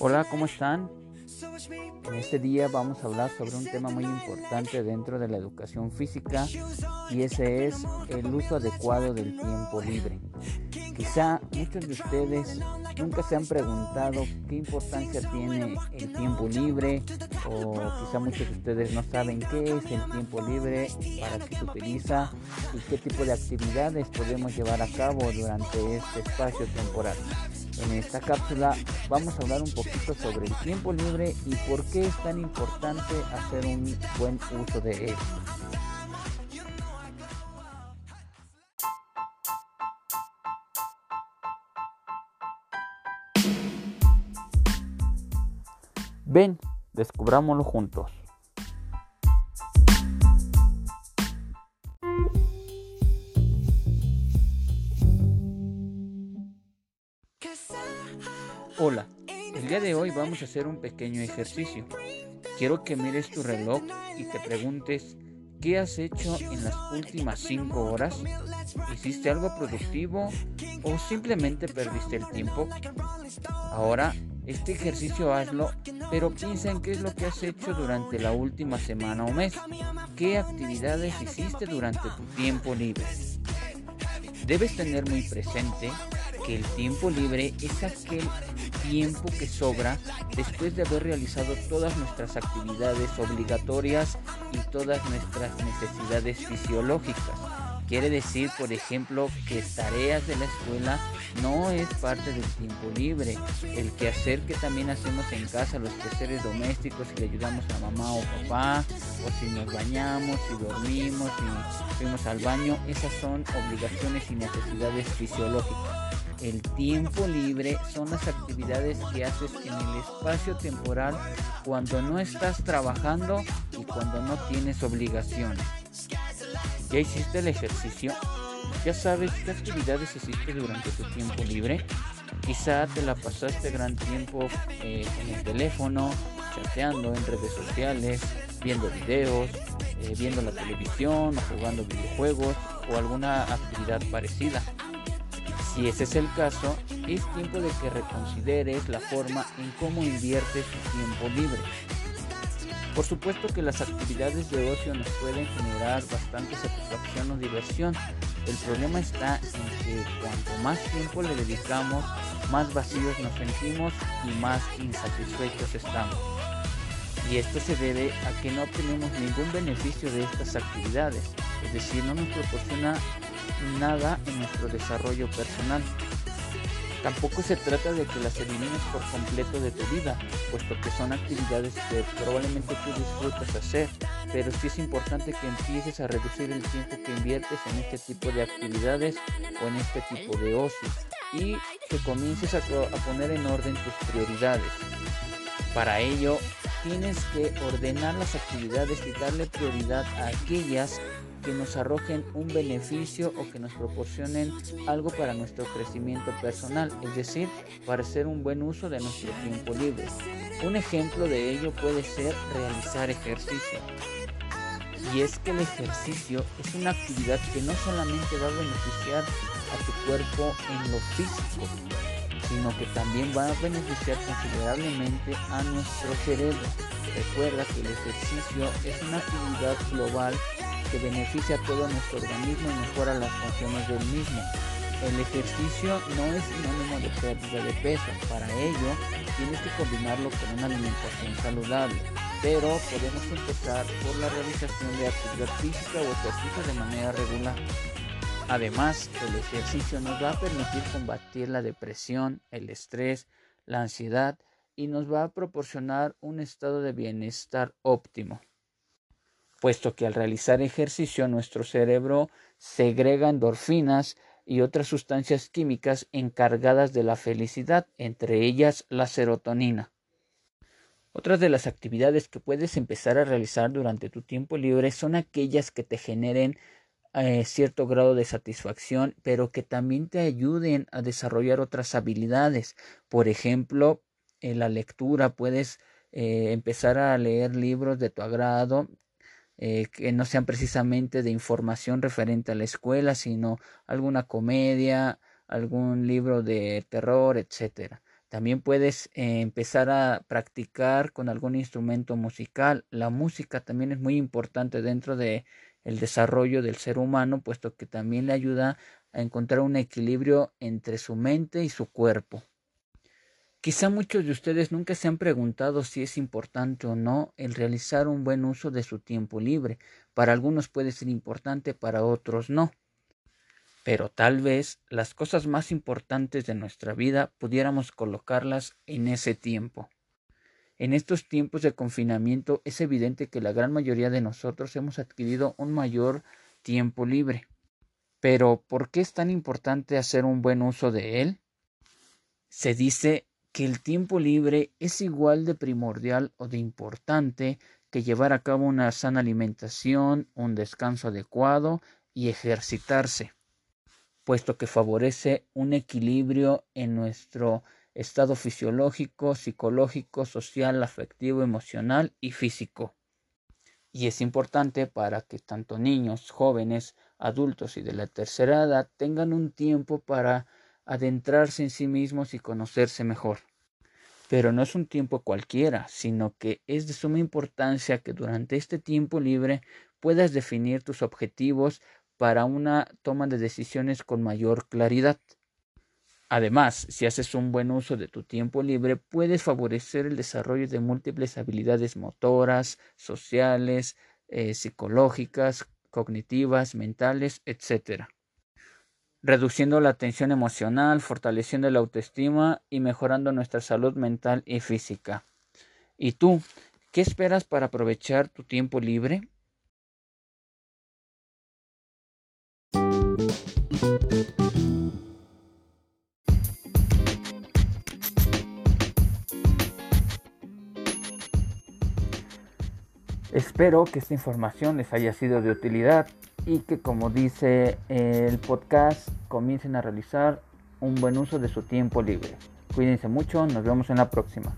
Hola, ¿cómo están? En este día vamos a hablar sobre un tema muy importante dentro de la educación física y ese es el uso adecuado del tiempo libre. Quizá muchos de ustedes nunca se han preguntado qué importancia tiene el tiempo libre o quizá muchos de ustedes no saben qué es el tiempo libre, para qué se utiliza y qué tipo de actividades podemos llevar a cabo durante este espacio temporal. En esta cápsula vamos a hablar un poquito sobre el tiempo libre y por qué es tan importante hacer un buen uso de él. Ven, descubrámoslo juntos. Hola, el día de hoy vamos a hacer un pequeño ejercicio. Quiero que mires tu reloj y te preguntes qué has hecho en las últimas 5 horas. ¿Hiciste algo productivo o simplemente perdiste el tiempo? Ahora, este ejercicio hazlo, pero piensa en qué es lo que has hecho durante la última semana o mes. ¿Qué actividades hiciste durante tu tiempo libre? Debes tener muy presente que el tiempo libre es aquel tiempo que sobra después de haber realizado todas nuestras actividades obligatorias y todas nuestras necesidades fisiológicas. Quiere decir, por ejemplo, que tareas de la escuela no es parte del tiempo libre. El quehacer que también hacemos en casa, los quehaceres domésticos, si le ayudamos a mamá o papá, o si nos bañamos, si dormimos, si fuimos al baño, esas son obligaciones y necesidades fisiológicas. El tiempo libre son las actividades que haces en el espacio temporal cuando no estás trabajando y cuando no tienes obligaciones. ¿Ya hiciste el ejercicio? ¿Ya sabes qué actividades hiciste durante tu tiempo libre? Quizá te la pasaste gran tiempo eh, en el teléfono, chateando en redes sociales, viendo videos, eh, viendo la televisión o jugando videojuegos o alguna actividad parecida. Si ese es el caso, es tiempo de que reconsideres la forma en cómo inviertes tu tiempo libre. Por supuesto que las actividades de ocio nos pueden generar bastante satisfacción o diversión. El problema está en que cuanto más tiempo le dedicamos, más vacíos nos sentimos y más insatisfechos estamos. Y esto se debe a que no obtenemos ningún beneficio de estas actividades, es decir, no nos proporciona nada en nuestro desarrollo personal. Tampoco se trata de que las elimines por completo de tu vida, puesto que son actividades que probablemente tú disfrutas hacer, pero sí es importante que empieces a reducir el tiempo que inviertes en este tipo de actividades o en este tipo de ocio y que comiences a, a poner en orden tus prioridades. Para ello, tienes que ordenar las actividades y darle prioridad a aquellas que nos arrojen un beneficio o que nos proporcionen algo para nuestro crecimiento personal, es decir, para hacer un buen uso de nuestro tiempo libre. Un ejemplo de ello puede ser realizar ejercicio. Y es que el ejercicio es una actividad que no solamente va a beneficiar a tu cuerpo en lo físico, sino que también va a beneficiar considerablemente a nuestro cerebro. Recuerda que el ejercicio es una actividad global que beneficia a todo nuestro organismo y mejora las funciones del mismo. El ejercicio no es sinónimo de pérdida de peso, para ello tienes que combinarlo con una alimentación saludable, pero podemos empezar por la realización de actividad física o ejercicio de manera regular. Además, el ejercicio nos va a permitir combatir la depresión, el estrés, la ansiedad y nos va a proporcionar un estado de bienestar óptimo puesto que al realizar ejercicio nuestro cerebro segrega endorfinas y otras sustancias químicas encargadas de la felicidad, entre ellas la serotonina. Otras de las actividades que puedes empezar a realizar durante tu tiempo libre son aquellas que te generen eh, cierto grado de satisfacción, pero que también te ayuden a desarrollar otras habilidades. Por ejemplo, en la lectura puedes eh, empezar a leer libros de tu agrado eh, que no sean precisamente de información referente a la escuela, sino alguna comedia, algún libro de terror, etcétera. También puedes eh, empezar a practicar con algún instrumento musical. La música también es muy importante dentro de el desarrollo del ser humano, puesto que también le ayuda a encontrar un equilibrio entre su mente y su cuerpo. Quizá muchos de ustedes nunca se han preguntado si es importante o no el realizar un buen uso de su tiempo libre. Para algunos puede ser importante, para otros no. Pero tal vez las cosas más importantes de nuestra vida pudiéramos colocarlas en ese tiempo. En estos tiempos de confinamiento es evidente que la gran mayoría de nosotros hemos adquirido un mayor tiempo libre. Pero, ¿por qué es tan importante hacer un buen uso de él? Se dice que el tiempo libre es igual de primordial o de importante que llevar a cabo una sana alimentación, un descanso adecuado y ejercitarse puesto que favorece un equilibrio en nuestro estado fisiológico, psicológico, social, afectivo, emocional y físico. Y es importante para que tanto niños, jóvenes, adultos y de la tercera edad tengan un tiempo para adentrarse en sí mismos y conocerse mejor. Pero no es un tiempo cualquiera, sino que es de suma importancia que durante este tiempo libre puedas definir tus objetivos para una toma de decisiones con mayor claridad. Además, si haces un buen uso de tu tiempo libre, puedes favorecer el desarrollo de múltiples habilidades motoras, sociales, eh, psicológicas, cognitivas, mentales, etc. Reduciendo la tensión emocional, fortaleciendo la autoestima y mejorando nuestra salud mental y física. ¿Y tú? ¿Qué esperas para aprovechar tu tiempo libre? Espero que esta información les haya sido de utilidad y que como dice el podcast comiencen a realizar un buen uso de su tiempo libre. Cuídense mucho, nos vemos en la próxima.